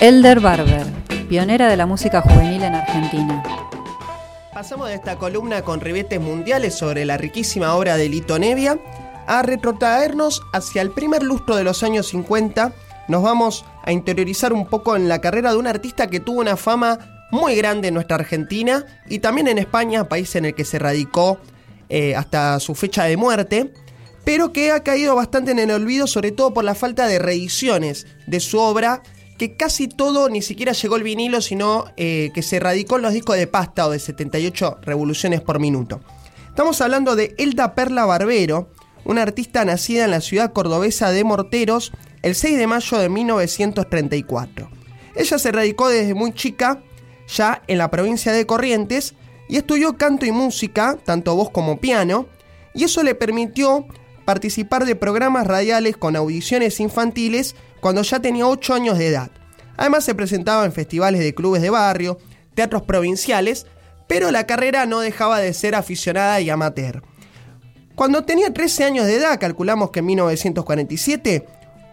Elder Barber, pionera de la música juvenil en Argentina. Pasamos de esta columna con ribetes mundiales sobre la riquísima obra de Lito Nevia a retrotraernos hacia el primer lustro de los años 50. Nos vamos a interiorizar un poco en la carrera de un artista que tuvo una fama muy grande en nuestra Argentina y también en España, país en el que se radicó eh, hasta su fecha de muerte, pero que ha caído bastante en el olvido, sobre todo por la falta de reediciones de su obra, que casi todo ni siquiera llegó al vinilo, sino eh, que se radicó en los discos de pasta o de 78 revoluciones por minuto. Estamos hablando de Elda Perla Barbero, una artista nacida en la ciudad cordobesa de Morteros el 6 de mayo de 1934. Ella se radicó desde muy chica ya en la provincia de Corrientes y estudió canto y música, tanto voz como piano, y eso le permitió participar de programas radiales con audiciones infantiles cuando ya tenía 8 años de edad. Además se presentaba en festivales de clubes de barrio, teatros provinciales, pero la carrera no dejaba de ser aficionada y amateur. Cuando tenía 13 años de edad, calculamos que en 1947,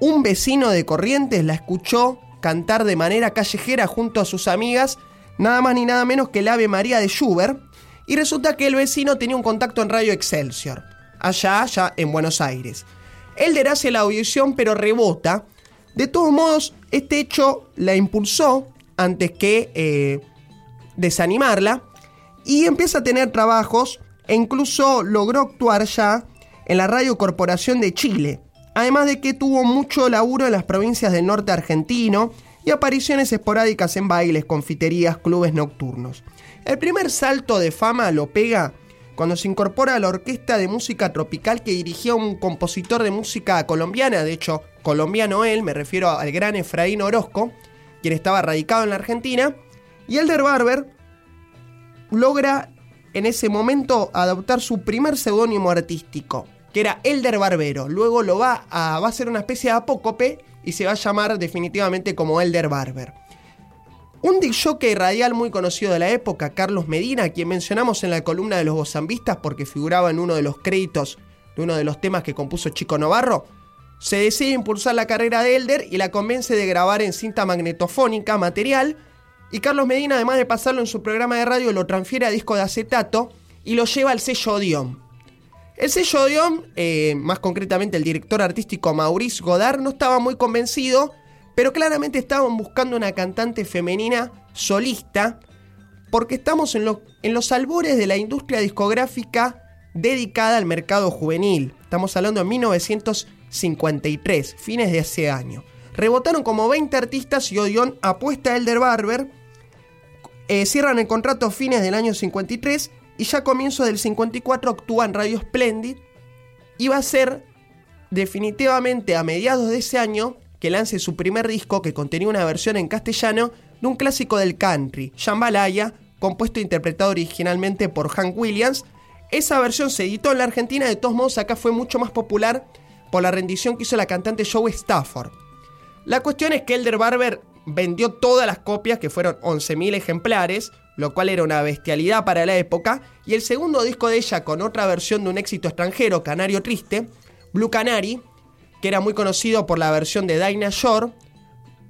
un vecino de Corrientes la escuchó cantar de manera callejera junto a sus amigas nada más ni nada menos que el Ave María de Schubert, y resulta que el vecino tenía un contacto en Radio Excelsior, allá, allá en Buenos Aires. Elder hace la audición pero rebota. De todos modos, este hecho la impulsó antes que eh, desanimarla y empieza a tener trabajos e incluso logró actuar ya en la Radio Corporación de Chile. Además de que tuvo mucho laburo en las provincias del norte argentino y apariciones esporádicas en bailes, confiterías, clubes nocturnos. El primer salto de fama lo pega cuando se incorpora a la orquesta de música tropical que dirigía un compositor de música colombiana, de hecho, colombiano él, me refiero al gran Efraín Orozco, quien estaba radicado en la Argentina, y Elder Barber logra en ese momento adoptar su primer seudónimo artístico, que era Elder Barbero. Luego lo va a, va a ser una especie de apócope y se va a llamar definitivamente como Elder Barber. Un disjockey radial muy conocido de la época, Carlos Medina, quien mencionamos en la columna de los bozambistas porque figuraba en uno de los créditos de uno de los temas que compuso Chico Novarro, se decide impulsar la carrera de Elder y la convence de grabar en cinta magnetofónica material y Carlos Medina, además de pasarlo en su programa de radio, lo transfiere a disco de acetato y lo lleva al sello Odeon. El sello Odeon, eh, más concretamente el director artístico Maurice Godard, no estaba muy convencido, pero claramente estaban buscando una cantante femenina solista, porque estamos en, en los albores de la industria discográfica dedicada al mercado juvenil. Estamos hablando de 1953, fines de ese año. Rebotaron como 20 artistas y Odeon apuesta a Elder Barber. Eh, cierran el contrato fines del año 53 y ya a comienzos del 54 actúa en Radio Splendid y va a ser definitivamente a mediados de ese año que lance su primer disco que contenía una versión en castellano de un clásico del country, Jambalaya, compuesto e interpretado originalmente por Hank Williams. Esa versión se editó en la Argentina, de todos modos acá fue mucho más popular por la rendición que hizo la cantante Joe Stafford. La cuestión es que Elder Barber vendió todas las copias, que fueron 11.000 ejemplares, lo cual era una bestialidad para la época, y el segundo disco de ella con otra versión de un éxito extranjero, Canario Triste, Blue Canary, que era muy conocido por la versión de Dinah Shore,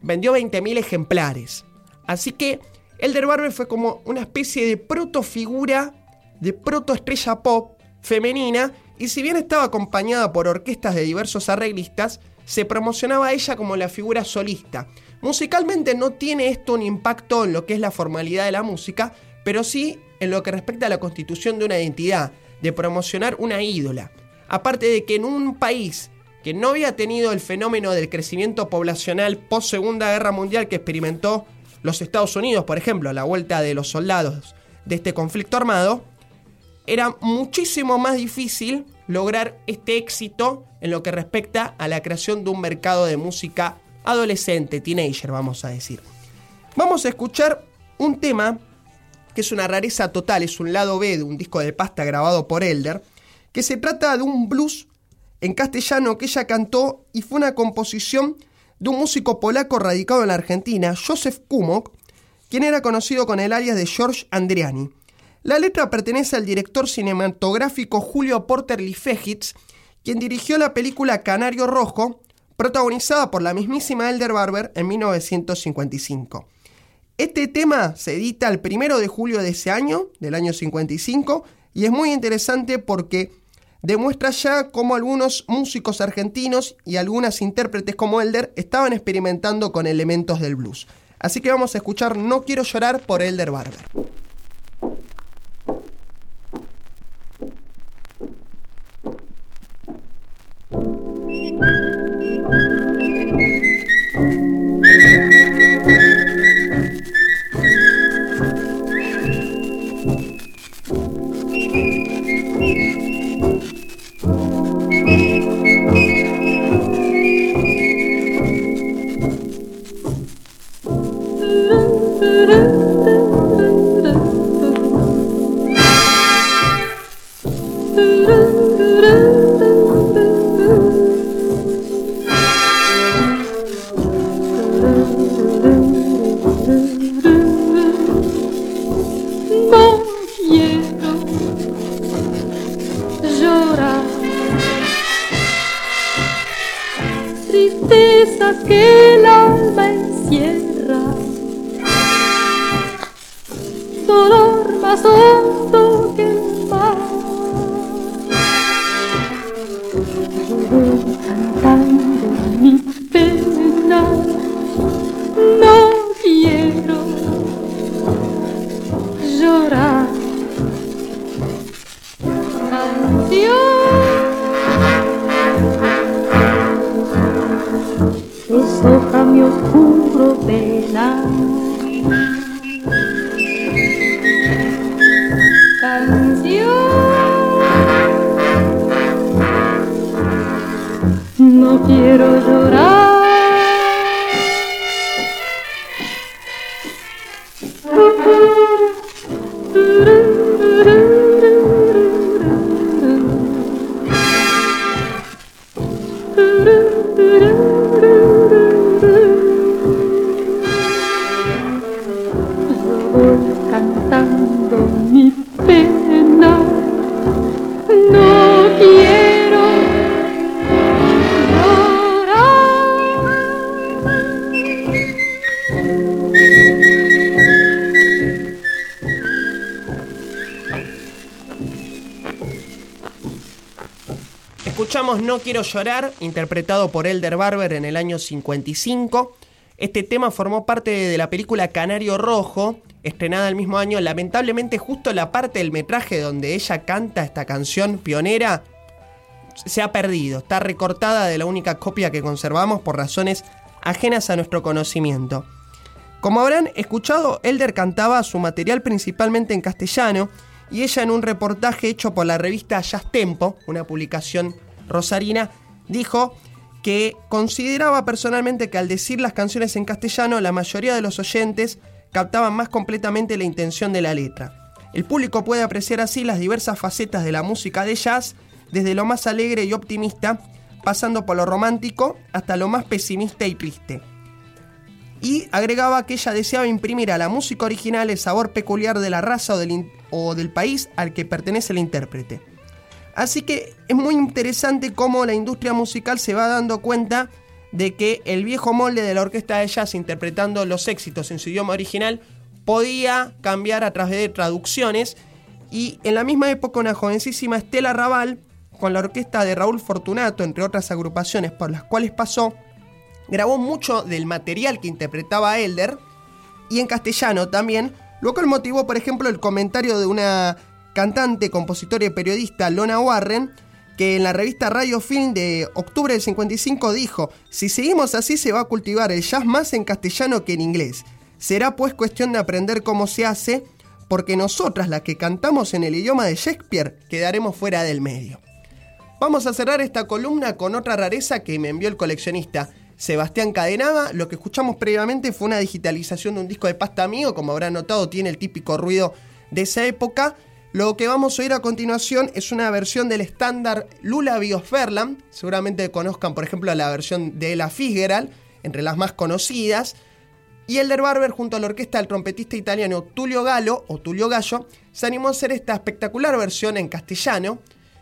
vendió 20.000 ejemplares. Así que Elder Barber fue como una especie de protofigura, de protoestrella pop femenina, y si bien estaba acompañada por orquestas de diversos arreglistas, se promocionaba a ella como la figura solista. Musicalmente no tiene esto un impacto en lo que es la formalidad de la música, pero sí en lo que respecta a la constitución de una identidad, de promocionar una ídola. Aparte de que en un país que no había tenido el fenómeno del crecimiento poblacional post Segunda Guerra Mundial que experimentó los Estados Unidos, por ejemplo, la vuelta de los soldados de este conflicto armado, era muchísimo más difícil lograr este éxito en lo que respecta a la creación de un mercado de música adolescente, teenager, vamos a decir. Vamos a escuchar un tema que es una rareza total, es un lado B de un disco de pasta grabado por Elder, que se trata de un blues en castellano que ella cantó y fue una composición de un músico polaco radicado en la Argentina, Joseph Kumok, quien era conocido con el alias de George Andriani. La letra pertenece al director cinematográfico Julio Porter Lifejitz, quien dirigió la película Canario Rojo, protagonizada por la mismísima Elder Barber en 1955. Este tema se edita el primero de julio de ese año, del año 55, y es muy interesante porque demuestra ya cómo algunos músicos argentinos y algunas intérpretes como Elder estaban experimentando con elementos del blues. Así que vamos a escuchar No quiero llorar por Elder Barber. 女人风 No Quiero Llorar, interpretado por Elder Barber en el año 55. Este tema formó parte de la película Canario Rojo, estrenada el mismo año. Lamentablemente, justo la parte del metraje donde ella canta esta canción pionera se ha perdido. Está recortada de la única copia que conservamos por razones ajenas a nuestro conocimiento. Como habrán escuchado, Elder cantaba su material principalmente en castellano y ella en un reportaje hecho por la revista Jazz Tempo, una publicación Rosarina, dijo que consideraba personalmente que al decir las canciones en castellano la mayoría de los oyentes captaban más completamente la intención de la letra. El público puede apreciar así las diversas facetas de la música de jazz, desde lo más alegre y optimista, pasando por lo romántico hasta lo más pesimista y triste. Y agregaba que ella deseaba imprimir a la música original el sabor peculiar de la raza o del, o del país al que pertenece el intérprete. Así que es muy interesante cómo la industria musical se va dando cuenta de que el viejo molde de la orquesta de jazz interpretando los éxitos en su idioma original podía cambiar a través de traducciones. Y en la misma época una jovencísima Estela Raval con la orquesta de Raúl Fortunato, entre otras agrupaciones por las cuales pasó, grabó mucho del material que interpretaba Elder y en castellano también, lo cual motivó, por ejemplo, el comentario de una cantante, compositora y periodista Lona Warren, que en la revista Radio Film de octubre del 55 dijo, si seguimos así se va a cultivar el jazz más en castellano que en inglés. Será pues cuestión de aprender cómo se hace, porque nosotras las que cantamos en el idioma de Shakespeare quedaremos fuera del medio. Vamos a cerrar esta columna con otra rareza que me envió el coleccionista Sebastián Cadenaba. Lo que escuchamos previamente fue una digitalización de un disco de pasta mío, como habrán notado tiene el típico ruido de esa época. Lo que vamos a oír a continuación es una versión del estándar Lula Biosferland. Seguramente conozcan, por ejemplo, la versión de Ella Fitzgerald, entre las más conocidas. Y Elder Barber, junto a la orquesta del trompetista italiano Tulio Gallo, o Tulio Gallo, se animó a hacer esta espectacular versión en castellano,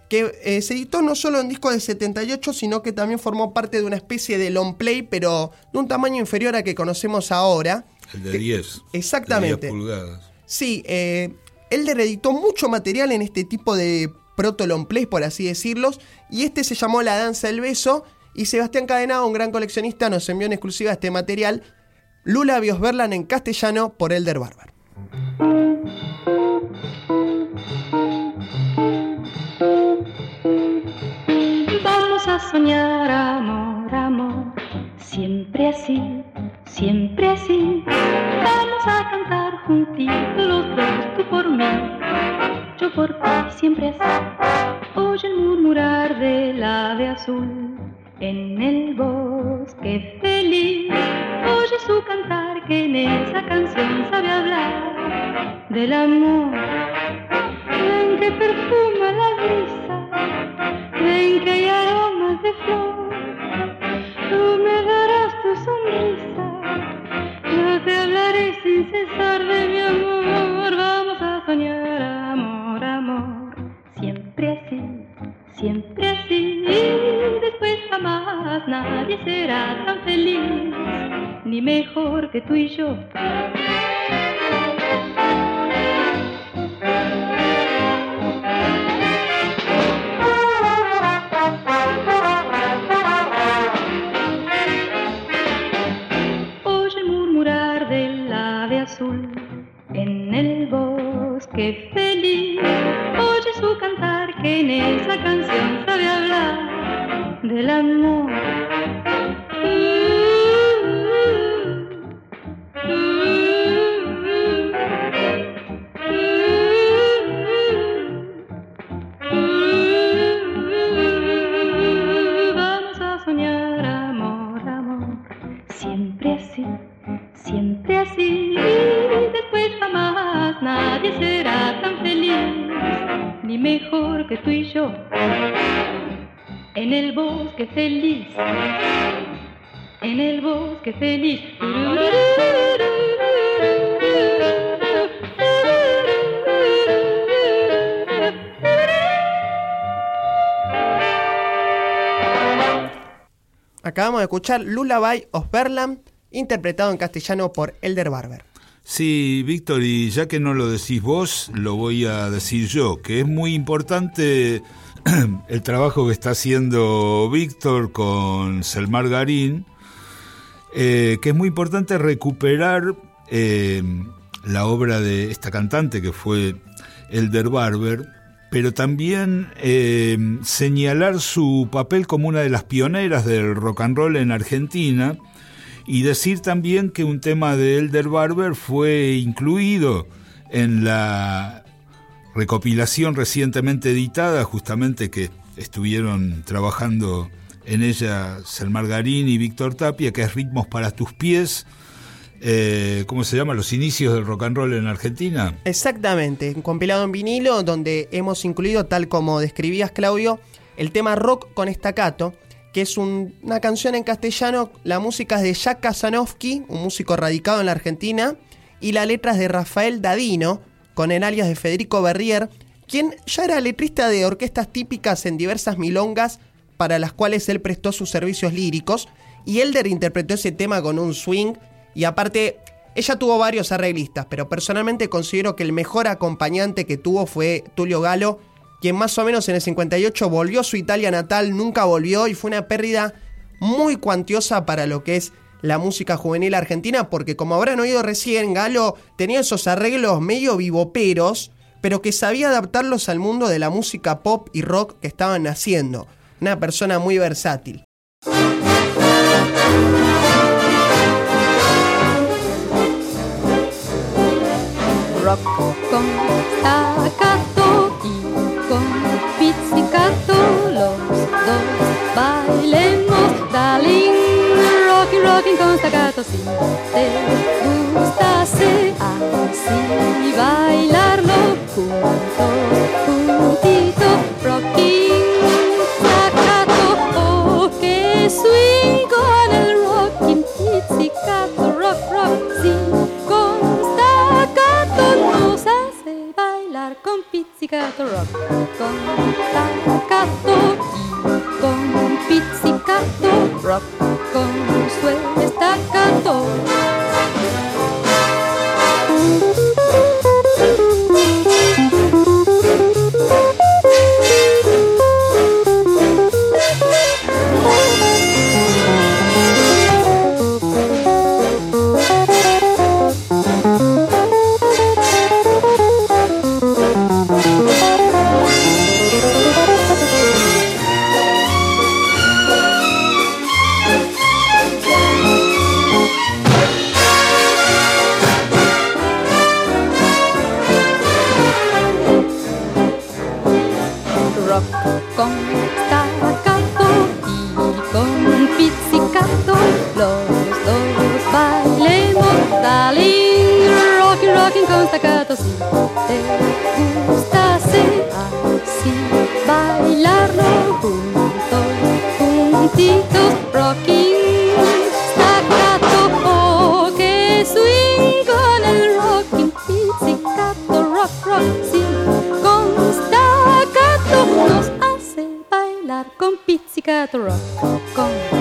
que eh, se editó no solo en disco de 78, sino que también formó parte de una especie de long play, pero de un tamaño inferior a que conocemos ahora. El de 10. Exactamente. De 10 pulgadas. Sí, eh, Elder editó mucho material en este tipo de proto long play, por así decirlos, y este se llamó La Danza del Beso, y Sebastián Cadenado, un gran coleccionista, nos envió en exclusiva este material, Lula Biosberlan en castellano por Elder Barber. Vamos a soñar amor, amor, siempre así, siempre así. Vamos a cantar juntitos los dos, tú por mí, yo por ti, siempre así. Oye el murmurar del ave azul en el bosque feliz. Oye su cantar que en esa canción sabe hablar del amor. En que perfuma la brisa, en que hay ni mejor que tú y yo. Oye murmurar del ave azul en el bosque feliz. Oye su cantar que en esa canción sabe hablar del amor. Nadie será tan feliz, ni mejor que tú y yo. En el bosque feliz, en el bosque feliz. Acabamos de escuchar Lullaby of Berlam, interpretado en castellano por Elder Barber. Sí, Víctor, y ya que no lo decís vos, lo voy a decir yo, que es muy importante el trabajo que está haciendo Víctor con Selmar Garín, eh, que es muy importante recuperar eh, la obra de esta cantante que fue Elder Barber, pero también eh, señalar su papel como una de las pioneras del rock and roll en Argentina y decir también que un tema de Elder Barber fue incluido en la recopilación recientemente editada, justamente que estuvieron trabajando en ella Selmar Garín y Víctor Tapia, que es Ritmos para tus pies, eh, ¿cómo se llama? Los inicios del rock and roll en Argentina. Exactamente, compilado en vinilo donde hemos incluido, tal como describías Claudio, el tema rock con estacato, que es un- una canción en castellano, la música es de Jack Kazanovsky, un músico radicado en la Argentina, y la letra es de Rafael Dadino, con el alias de Federico Berrier, quien ya era letrista de orquestas típicas en diversas milongas para las cuales él prestó sus servicios líricos, y Elder interpretó ese tema con un swing, y aparte, ella tuvo varios arreglistas, pero personalmente considero que el mejor acompañante que tuvo fue Tulio Galo, quien más o menos en el 58 volvió a su Italia natal, nunca volvió y fue una pérdida muy cuantiosa para lo que es la música juvenil argentina, porque como habrán oído recién, Galo tenía esos arreglos medio vivoperos, pero que sabía adaptarlos al mundo de la música pop y rock que estaban naciendo. Una persona muy versátil. rock con pizzicato los dos bailemos darling rocking rocking con staccato si te gustase así bailarlo junto juntito si te gustase así bailarlo juntos, juntitos, rocking, staccato, oh que swing con el rocking, pizzicato, rock, rock, con staccato nos hace bailar con pizzicato, rock, con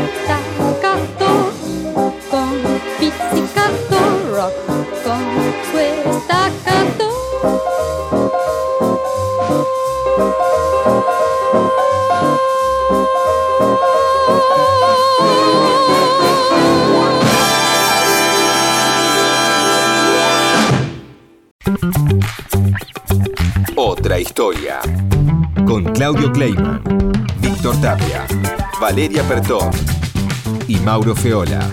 Valeria Pertón y Mauro Feola.